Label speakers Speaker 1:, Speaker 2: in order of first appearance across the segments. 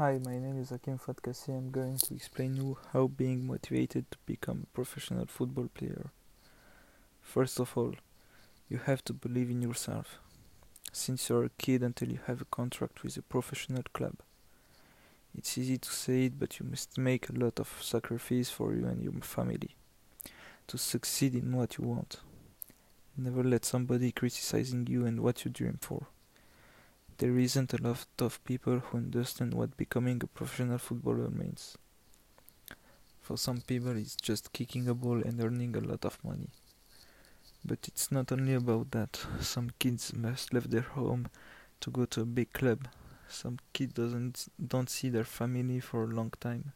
Speaker 1: Hi, my name is Akim Fahd Kaci. I'm going to explain you how being motivated to become a professional football player. First of all, you have to believe in yourself. Since you're a kid until you have a contract with a professional club. It's easy to say it, but you must make a lot of sacrifice for you and your family to succeed in what you want. Never let somebody criticizing you and what you dream for there isn't a lot of people who understand what becoming a professional footballer means. For some people, it's just kicking a ball and earning a lot of money. But it's not only about that. Some kids must leave their home to go to a big club. Some kids doesn't don't see their family for a long time.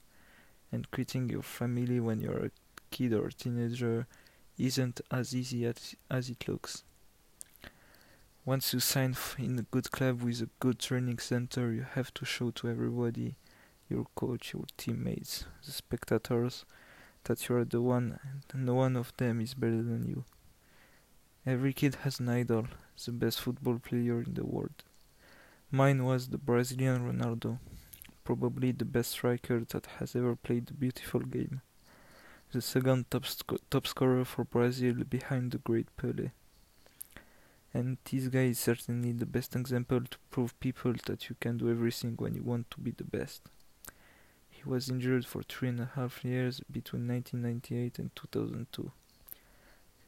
Speaker 1: And quitting your family when you're a kid or a teenager isn't as easy as, as it looks. Once you sign in a good club with a good training center, you have to show to everybody, your coach, your teammates, the spectators, that you are the one and no one of them is better than you. Every kid has an idol, the best football player in the world. Mine was the Brazilian Ronaldo, probably the best striker that has ever played the beautiful game. The second top, top scorer for Brazil behind the great Pele and this guy is certainly the best example to prove people that you can do everything when you want to be the best. He was injured for three and a half years between 1998 and 2002.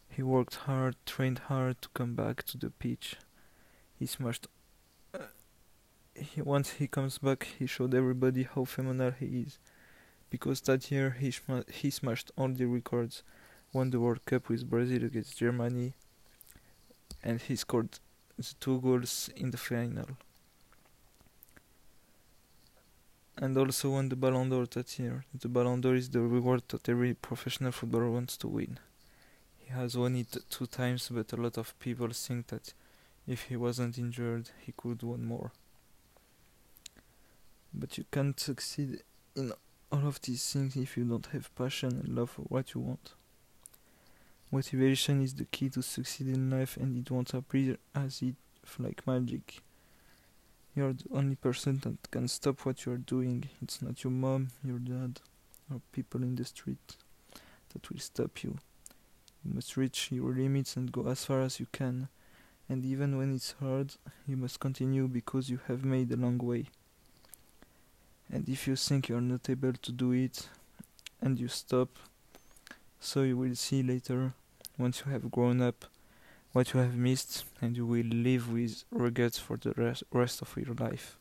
Speaker 1: He worked hard, trained hard to come back to the pitch. He smashed. Uh, he, once he comes back, he showed everybody how phenomenal he is. Because that year he, he smashed all the records, won the World Cup with Brazil against Germany, and he scored the two goals in the final. And also won the Ballon d'Or that year. The Ballon d'Or is the reward that every professional footballer wants to win. He has won it two times, but a lot of people think that if he wasn't injured, he could win more. But you can't succeed in all of these things if you don't have passion and love for what you want. Motivation is the key to succeed in life and it won't appear as if like magic. You're the only person that can stop what you're doing. It's not your mom, your dad, or people in the street that will stop you. You must reach your limits and go as far as you can. And even when it's hard, you must continue because you have made a long way. And if you think you're not able to do it and you stop, so you will see later, once you have grown up, what you have missed, and you will live with regrets for the rest, rest of your life.